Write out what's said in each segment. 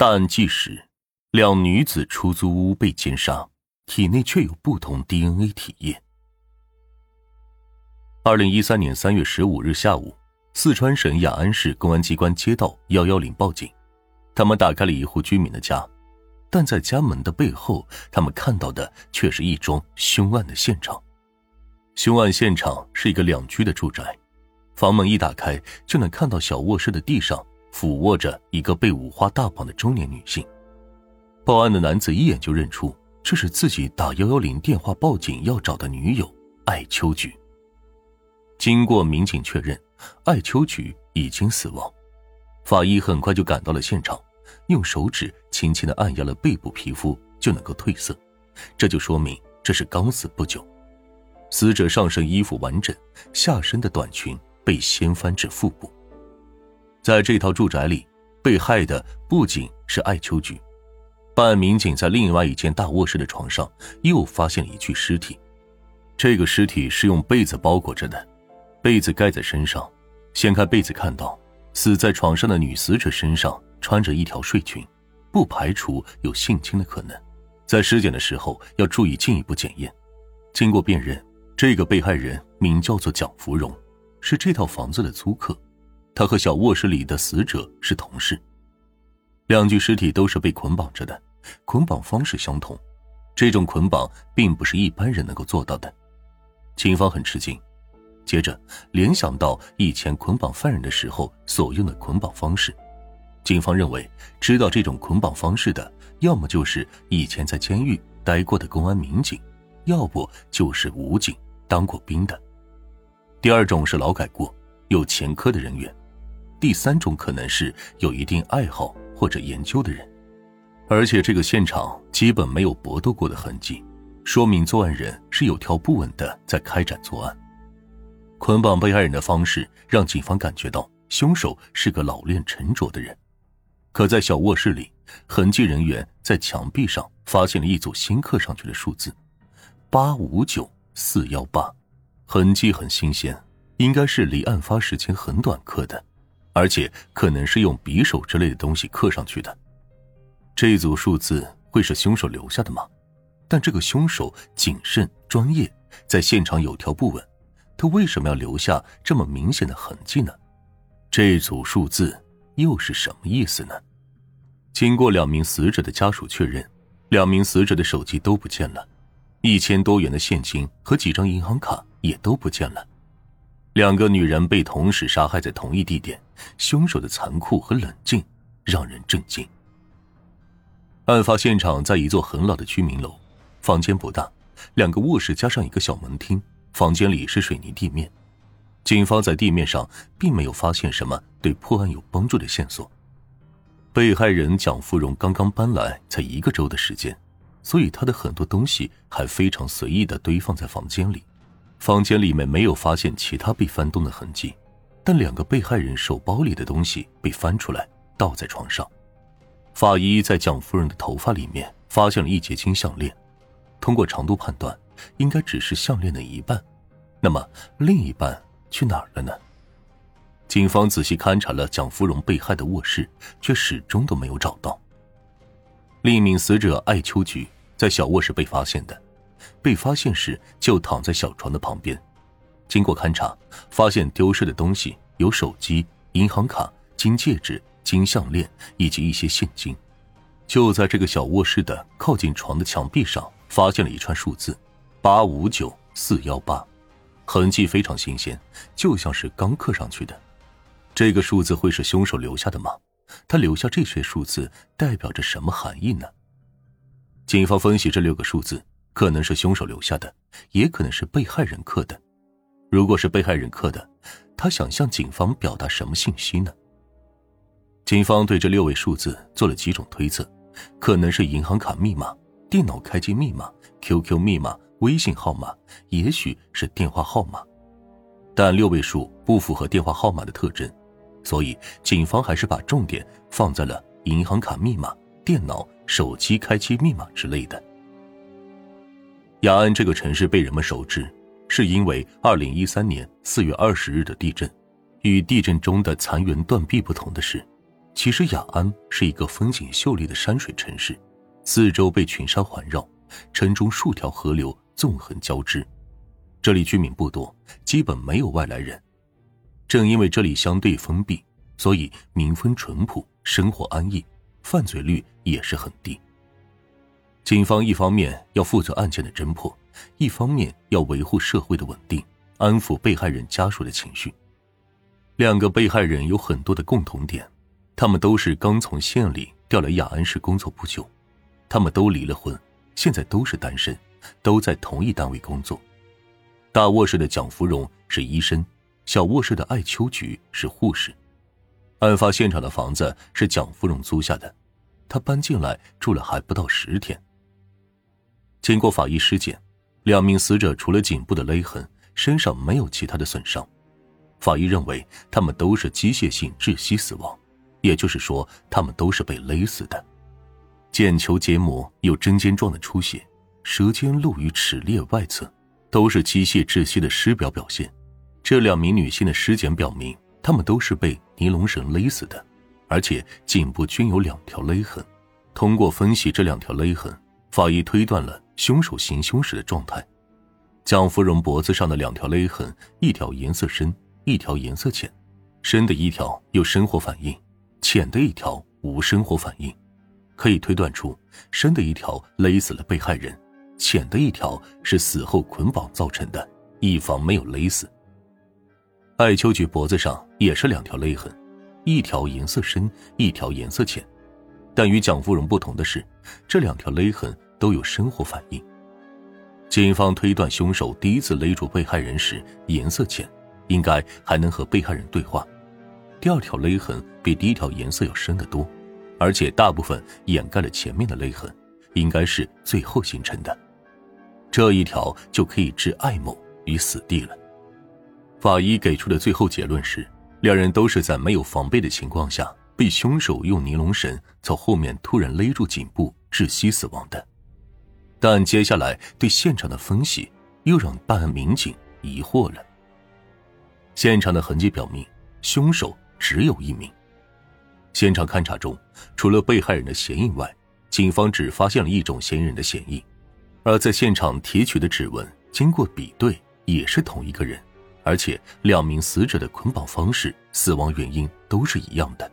大案纪实：两女子出租屋被奸杀，体内却有不同 DNA 体液。二零一三年三月十五日下午，四川省雅安市公安机关接到幺幺零报警，他们打开了一户居民的家，但在家门的背后，他们看到的却是一桩凶案的现场。凶案现场是一个两居的住宅，房门一打开，就能看到小卧室的地上。俯卧着一个被五花大绑的中年女性，报案的男子一眼就认出这是自己打幺幺零电话报警要找的女友艾秋菊。经过民警确认，艾秋菊已经死亡，法医很快就赶到了现场，用手指轻轻的按压了背部皮肤就能够褪色，这就说明这是刚死不久。死者上身衣服完整，下身的短裙被掀翻至腹部。在这套住宅里，被害的不仅是艾秋菊，办案民警在另外一间大卧室的床上又发现了一具尸体。这个尸体是用被子包裹着的，被子盖在身上。掀开被子，看到死在床上的女死者身上穿着一条睡裙，不排除有性侵的可能。在尸检的时候要注意进一步检验。经过辨认，这个被害人名叫做蒋芙蓉，是这套房子的租客。他和小卧室里的死者是同事，两具尸体都是被捆绑着的，捆绑方式相同，这种捆绑并不是一般人能够做到的。警方很吃惊，接着联想到以前捆绑犯人的时候所用的捆绑方式，警方认为知道这种捆绑方式的，要么就是以前在监狱待过的公安民警，要不就是武警当过兵的，第二种是劳改过有前科的人员。第三种可能是有一定爱好或者研究的人，而且这个现场基本没有搏斗过的痕迹，说明作案人是有条不紊的在开展作案。捆绑被害人的方式让警方感觉到凶手是个老练沉着的人。可在小卧室里，痕迹人员在墙壁上发现了一组新刻上去的数字：八五九四幺八，痕迹很新鲜，应该是离案发时间很短刻的。而且可能是用匕首之类的东西刻上去的，这组数字会是凶手留下的吗？但这个凶手谨慎专业，在现场有条不紊，他为什么要留下这么明显的痕迹呢？这组数字又是什么意思呢？经过两名死者的家属确认，两名死者的手机都不见了，一千多元的现金和几张银行卡也都不见了。两个女人被同时杀害在同一地点，凶手的残酷和冷静让人震惊。案发现场在一座很老的居民楼，房间不大，两个卧室加上一个小门厅，房间里是水泥地面。警方在地面上并没有发现什么对破案有帮助的线索。被害人蒋芙蓉刚刚搬来才一个周的时间，所以她的很多东西还非常随意的堆放在房间里。房间里面没有发现其他被翻动的痕迹，但两个被害人手包里的东西被翻出来，倒在床上。法医在蒋夫人的头发里面发现了一截金项链，通过长度判断，应该只是项链的一半。那么另一半去哪儿了呢？警方仔细勘察了蒋芙蓉被害的卧室，却始终都没有找到。另一名死者艾秋菊在小卧室被发现的。被发现时就躺在小床的旁边，经过勘查，发现丢失的东西有手机、银行卡、金戒指、金项链以及一些现金。就在这个小卧室的靠近床的墙壁上，发现了一串数字：八五九四幺八，痕迹非常新鲜，就像是刚刻上去的。这个数字会是凶手留下的吗？他留下这些数字代表着什么含义呢？警方分析这六个数字。可能是凶手留下的，也可能是被害人刻的。如果是被害人刻的，他想向警方表达什么信息呢？警方对这六位数字做了几种推测，可能是银行卡密码、电脑开机密码、QQ 密码、微信号码，也许是电话号码。但六位数不符合电话号码的特征，所以警方还是把重点放在了银行卡密码、电脑、手机开机密码之类的。雅安这个城市被人们熟知，是因为二零一三年四月二十日的地震。与地震中的残垣断壁不同的是，其实雅安是一个风景秀丽的山水城市，四周被群山环绕，城中数条河流纵横交织。这里居民不多，基本没有外来人。正因为这里相对封闭，所以民风淳朴，生活安逸，犯罪率也是很低。警方一方面要负责案件的侦破，一方面要维护社会的稳定，安抚被害人家属的情绪。两个被害人有很多的共同点。他们都是刚从县里调来雅安市工作不久，他们都离了婚，现在都是单身，都在同一单位工作。大卧室的蒋芙蓉是医生，小卧室的艾秋菊是护士。案发现场的房子是蒋芙蓉租下的，她搬进来住了还不到十天。经过法医尸检，两名死者除了颈部的勒痕，身上没有其他的损伤。法医认为他们都是机械性窒息死亡。也就是说，他们都是被勒死的。睑球结膜有针尖状的出血，舌尖露于齿裂外侧，都是机械窒息的尸表表现。这两名女性的尸检表明，她们都是被尼龙绳勒死的，而且颈部均有两条勒痕。通过分析这两条勒痕，法医推断了凶手行凶时的状态。蒋芙蓉脖子上的两条勒痕，一条颜色深，一条颜色浅，深的一条有生活反应。浅的一条无生活反应，可以推断出深的一条勒死了被害人，浅的一条是死后捆绑造成的，以防没有勒死。艾秋菊脖子上也是两条勒痕，一条颜色深，一条颜色浅，但与蒋芙蓉不同的是，这两条勒痕都有生活反应。警方推断，凶手第一次勒住被害人时颜色浅，应该还能和被害人对话。第二条勒痕比第一条颜色要深得多，而且大部分掩盖了前面的勒痕，应该是最后形成的。这一条就可以置艾某于死地了。法医给出的最后结论是，两人都是在没有防备的情况下，被凶手用尼龙绳从后面突然勒住颈部窒息死亡的。但接下来对现场的分析又让办案民警疑惑了。现场的痕迹表明，凶手。只有一名。现场勘查中，除了被害人的嫌疑外，警方只发现了一种嫌疑人的嫌疑，而在现场提取的指纹经过比对，也是同一个人，而且两名死者的捆绑方式、死亡原因都是一样的，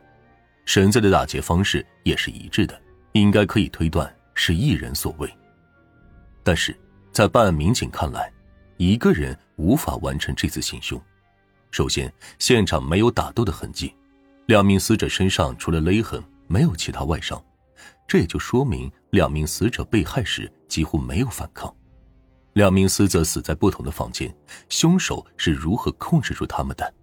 绳子的打结方式也是一致的，应该可以推断是一人所为。但是在办案民警看来，一个人无法完成这次行凶。首先，现场没有打斗的痕迹，两名死者身上除了勒痕，没有其他外伤，这也就说明两名死者被害时几乎没有反抗。两名死者死在不同的房间，凶手是如何控制住他们的？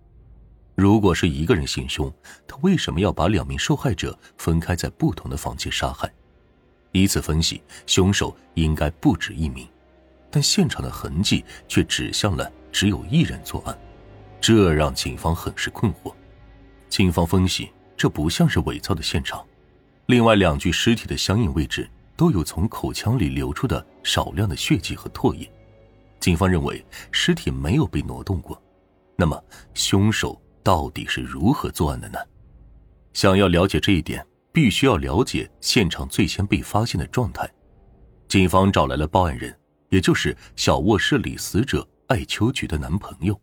如果是一个人行凶，他为什么要把两名受害者分开在不同的房间杀害？以此分析，凶手应该不止一名，但现场的痕迹却指向了只有一人作案。这让警方很是困惑。警方分析，这不像是伪造的现场。另外两具尸体的相应位置都有从口腔里流出的少量的血迹和唾液。警方认为尸体没有被挪动过。那么，凶手到底是如何作案的呢？想要了解这一点，必须要了解现场最先被发现的状态。警方找来了报案人，也就是小卧室里死者艾秋菊的男朋友。